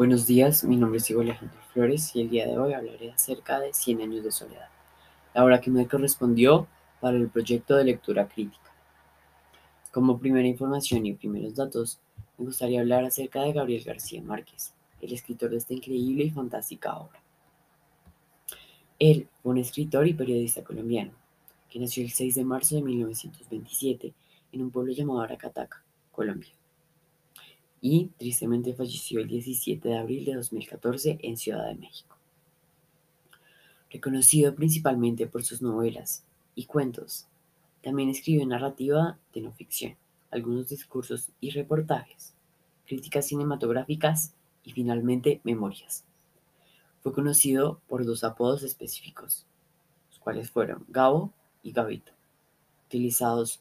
Buenos días, mi nombre es Diego Alejandro Flores y el día de hoy hablaré acerca de Cien años de soledad, la obra que me correspondió para el proyecto de lectura crítica. Como primera información y primeros datos, me gustaría hablar acerca de Gabriel García Márquez, el escritor de esta increíble y fantástica obra. Él fue un escritor y periodista colombiano, que nació el 6 de marzo de 1927 en un pueblo llamado Aracataca, Colombia y tristemente falleció el 17 de abril de 2014 en Ciudad de México. Reconocido principalmente por sus novelas y cuentos, también escribió narrativa de no ficción, algunos discursos y reportajes, críticas cinematográficas y finalmente memorias. Fue conocido por dos apodos específicos, los cuales fueron Gabo y Gabito, utilizados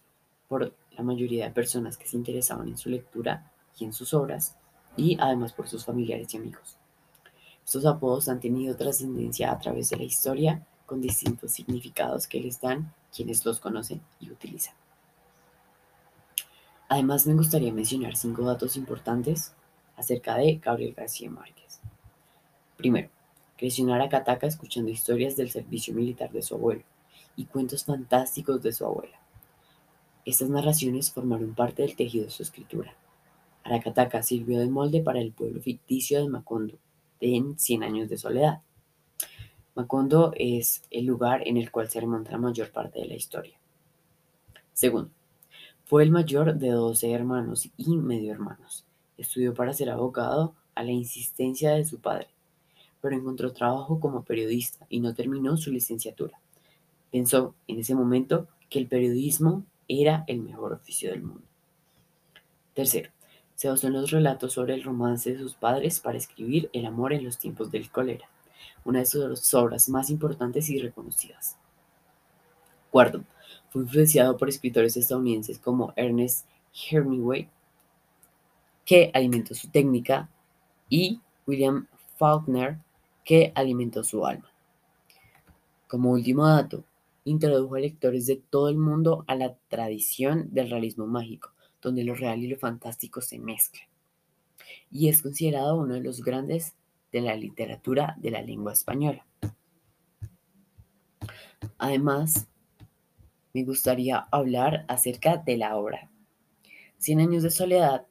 por la mayoría de personas que se interesaban en su lectura en sus obras y además por sus familiares y amigos. Estos apodos han tenido trascendencia a través de la historia con distintos significados que les dan quienes los conocen y utilizan. Además me gustaría mencionar cinco datos importantes acerca de Gabriel García Márquez. Primero, creció en Aracataca escuchando historias del servicio militar de su abuelo y cuentos fantásticos de su abuela. Estas narraciones formaron parte del tejido de su escritura Aracataca sirvió de molde para el pueblo ficticio de Macondo en Cien años de soledad. Macondo es el lugar en el cual se remonta la mayor parte de la historia. Segundo, fue el mayor de 12 hermanos y medio hermanos. Estudió para ser abogado a la insistencia de su padre, pero encontró trabajo como periodista y no terminó su licenciatura. Pensó en ese momento que el periodismo era el mejor oficio del mundo. Tercero, se basó en los relatos sobre el romance de sus padres para escribir El amor en los tiempos del cólera, una de sus obras más importantes y reconocidas. Cuarto, fue influenciado por escritores estadounidenses como Ernest Hemingway, que alimentó su técnica, y William Faulkner, que alimentó su alma. Como último dato, introdujo a lectores de todo el mundo a la tradición del realismo mágico, donde lo real y lo fantástico se mezclan. Y es considerado uno de los grandes de la literatura de la lengua española. Además, me gustaría hablar acerca de la obra. Cien años de soledad,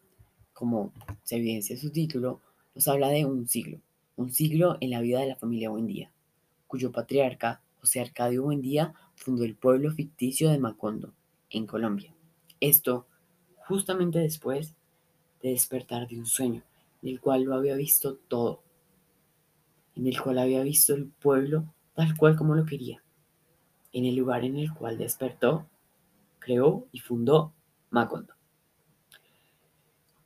como se evidencia en su título, nos habla de un siglo, un siglo en la vida de la familia Buendía, cuyo patriarca, José Arcadio Buendía, fundó el pueblo ficticio de Macondo, en Colombia. Esto justamente después de despertar de un sueño, en el cual lo había visto todo, en el cual había visto el pueblo tal cual como lo quería, en el lugar en el cual despertó, creó y fundó Macondo.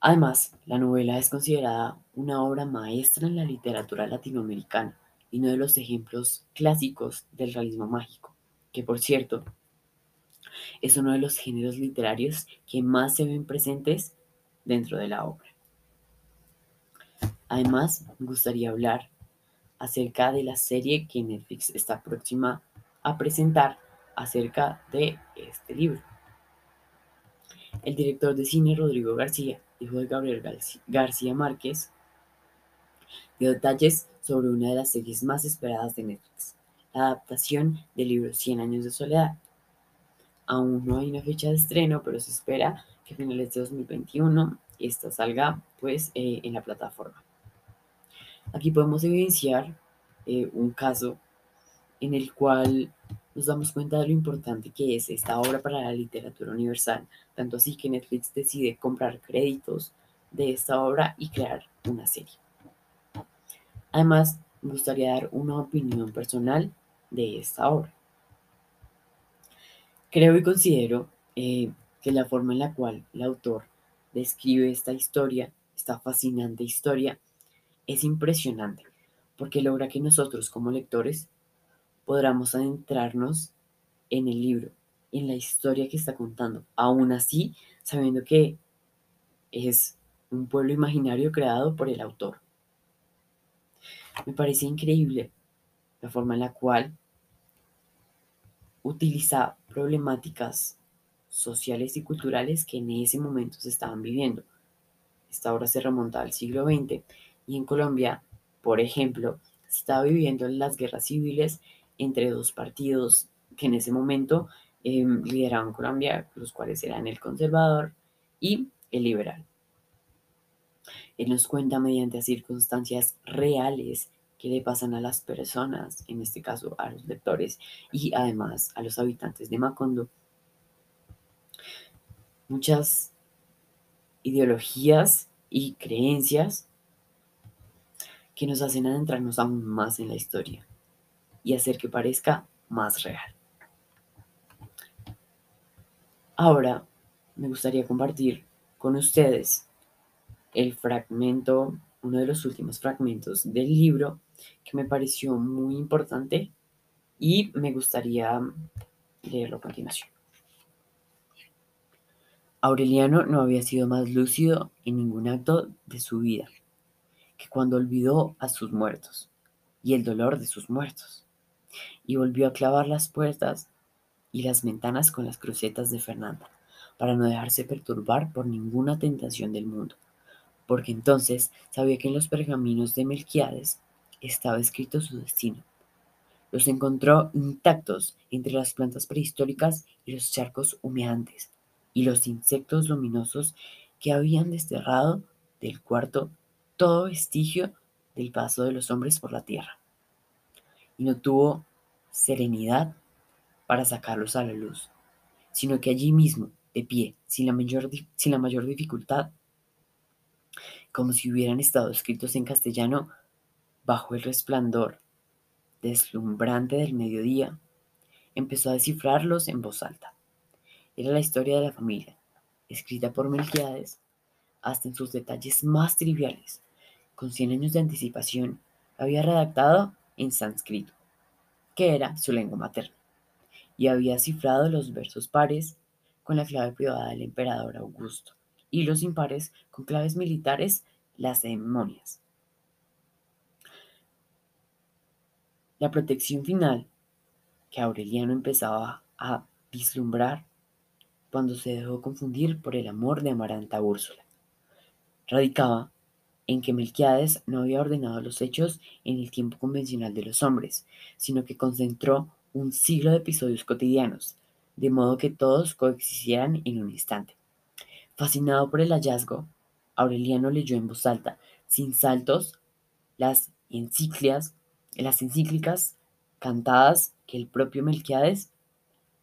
Además, la novela es considerada una obra maestra en la literatura latinoamericana y uno de los ejemplos clásicos del realismo mágico, que por cierto es uno de los géneros literarios que más se ven presentes dentro de la obra. Además, me gustaría hablar acerca de la serie que Netflix está próxima a presentar acerca de este libro. El director de cine Rodrigo García, hijo de Gabriel García Márquez, dio detalles sobre una de las series más esperadas de Netflix, la adaptación del libro Cien años de soledad, Aún no hay una fecha de estreno, pero se espera que a finales de 2021 esta salga pues eh, en la plataforma. Aquí podemos evidenciar eh, un caso en el cual nos damos cuenta de lo importante que es esta obra para la literatura universal, tanto así que Netflix decide comprar créditos de esta obra y crear una serie. Además, me gustaría dar una opinión personal de esta obra. Creo y considero eh, que la forma en la cual el autor describe esta historia, esta fascinante historia, es impresionante, porque logra que nosotros como lectores podamos adentrarnos en el libro, en la historia que está contando, aún así sabiendo que es un pueblo imaginario creado por el autor. Me parece increíble la forma en la cual utiliza problemáticas sociales y culturales que en ese momento se estaban viviendo. Esta obra se remonta al siglo XX Y en Colombia, por ejemplo, se estaba viviendo las guerras civiles entre dos partidos que en ese momento eh, lideraban Colombia, los cuales eran el conservador y el liberal. Él nos cuenta mediante circunstancias reales que le pasan a las personas, en este caso a los lectores y además a los habitantes de Macondo, muchas ideologías y creencias que nos hacen adentrarnos aún más en la historia y hacer que parezca más real. Ahora me gustaría compartir con ustedes el fragmento, uno de los últimos fragmentos del libro que me pareció muy importante y me gustaría leerlo a continuación. Aureliano no había sido más lúcido en ningún acto de su vida que cuando olvidó a sus muertos y el dolor de sus muertos, y volvió a clavar las puertas y las ventanas con las crucetas de Fernanda, para no dejarse perturbar por ninguna tentación del mundo, porque entonces sabía que en los pergaminos de Melquiades estaba escrito su destino. Los encontró intactos entre las plantas prehistóricas y los charcos humeantes y los insectos luminosos que habían desterrado del cuarto todo vestigio del paso de los hombres por la tierra. Y no tuvo serenidad para sacarlos a la luz, sino que allí mismo, de pie, sin la mayor, sin la mayor dificultad, como si hubieran estado escritos en castellano, bajo el resplandor deslumbrante del mediodía, empezó a descifrarlos en voz alta. Era la historia de la familia, escrita por Melquiades, hasta en sus detalles más triviales. Con cien años de anticipación, había redactado en sánscrito, que era su lengua materna, y había cifrado los versos pares con la clave privada del emperador Augusto, y los impares con claves militares, las demonias. La protección final que Aureliano empezaba a vislumbrar cuando se dejó confundir por el amor de Amaranta Úrsula. Radicaba en que Melquiades no había ordenado los hechos en el tiempo convencional de los hombres, sino que concentró un siglo de episodios cotidianos, de modo que todos coexistieran en un instante. Fascinado por el hallazgo, Aureliano leyó en voz alta, sin saltos, las encíclicas las encíclicas cantadas que el propio Melquiades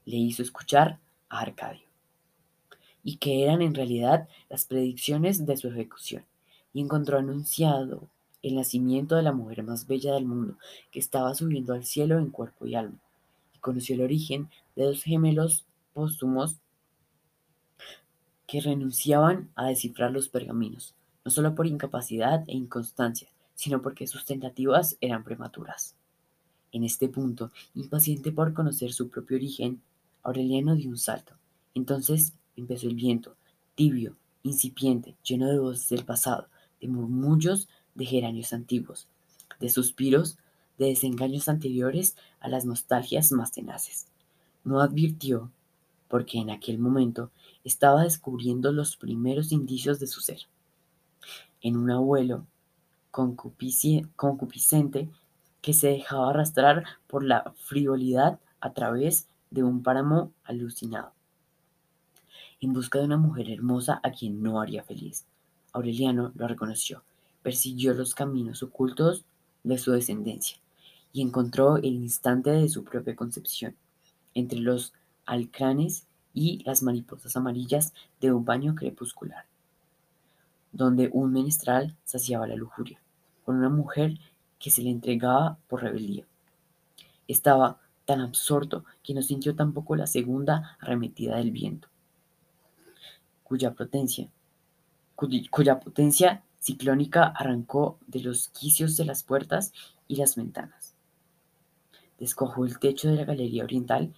le hizo escuchar a Arcadio, y que eran en realidad las predicciones de su ejecución, y encontró anunciado el nacimiento de la mujer más bella del mundo, que estaba subiendo al cielo en cuerpo y alma, y conoció el origen de dos gemelos póstumos que renunciaban a descifrar los pergaminos, no solo por incapacidad e inconstancia, sino porque sus tentativas eran prematuras. En este punto, impaciente por conocer su propio origen, Aureliano dio un salto. Entonces empezó el viento, tibio, incipiente, lleno de voces del pasado, de murmullos de geranios antiguos, de suspiros, de desengaños anteriores a las nostalgias más tenaces. No advirtió, porque en aquel momento estaba descubriendo los primeros indicios de su ser. En un abuelo concupiscente que se dejaba arrastrar por la frivolidad a través de un páramo alucinado, en busca de una mujer hermosa a quien no haría feliz. Aureliano lo reconoció, persiguió los caminos ocultos de su descendencia y encontró el instante de su propia concepción, entre los alcranes y las mariposas amarillas de un baño crepuscular donde un menestral saciaba la lujuria, con una mujer que se le entregaba por rebeldía. Estaba tan absorto que no sintió tampoco la segunda arremetida del viento, cuya potencia, cuya potencia ciclónica arrancó de los quicios de las puertas y las ventanas. Descojó el techo de la galería oriental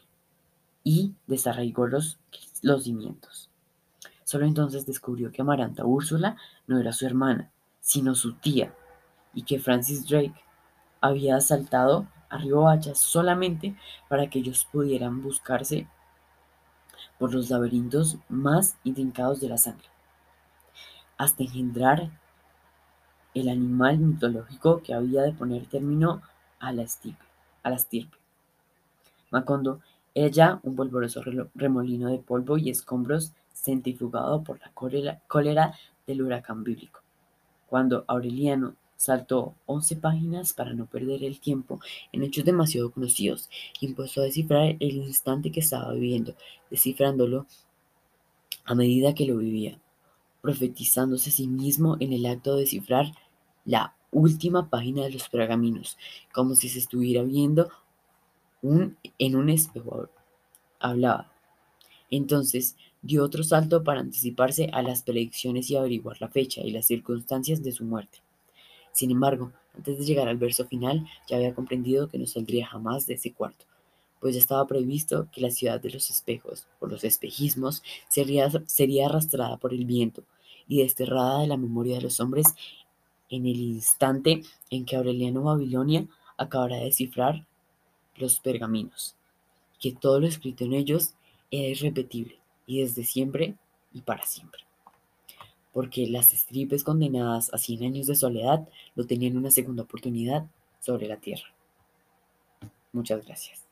y desarraigó los, los cimientos. Solo entonces descubrió que Amaranta Úrsula no era su hermana, sino su tía, y que Francis Drake había asaltado a Riohacha solamente para que ellos pudieran buscarse por los laberintos más intrincados de la sangre, hasta engendrar el animal mitológico que había de poner término a la estirpe. A la estirpe. Macondo era ya un polvoroso remolino de polvo y escombros centrifugado por la cólera del huracán bíblico. Cuando Aureliano saltó once páginas para no perder el tiempo en hechos demasiado conocidos y empezó a descifrar el instante que estaba viviendo, descifrándolo a medida que lo vivía, profetizándose a sí mismo en el acto de descifrar la última página de los pergaminos, como si se estuviera viendo un, en un espejo. Hablaba. Entonces dio otro salto para anticiparse a las predicciones y averiguar la fecha y las circunstancias de su muerte. Sin embargo, antes de llegar al verso final, ya había comprendido que no saldría jamás de ese cuarto, pues ya estaba previsto que la ciudad de los espejos, o los espejismos, sería, arrastrada por el viento y desterrada de la memoria de los hombres en el instante en que Aureliano Babilonia acabara de descifrar los pergaminos, que todo lo escrito en ellos era irrepetible y desde siempre y para siempre. Porque las estripes condenadas a cien años de soledad lo tenían una segunda oportunidad sobre la tierra. Muchas gracias.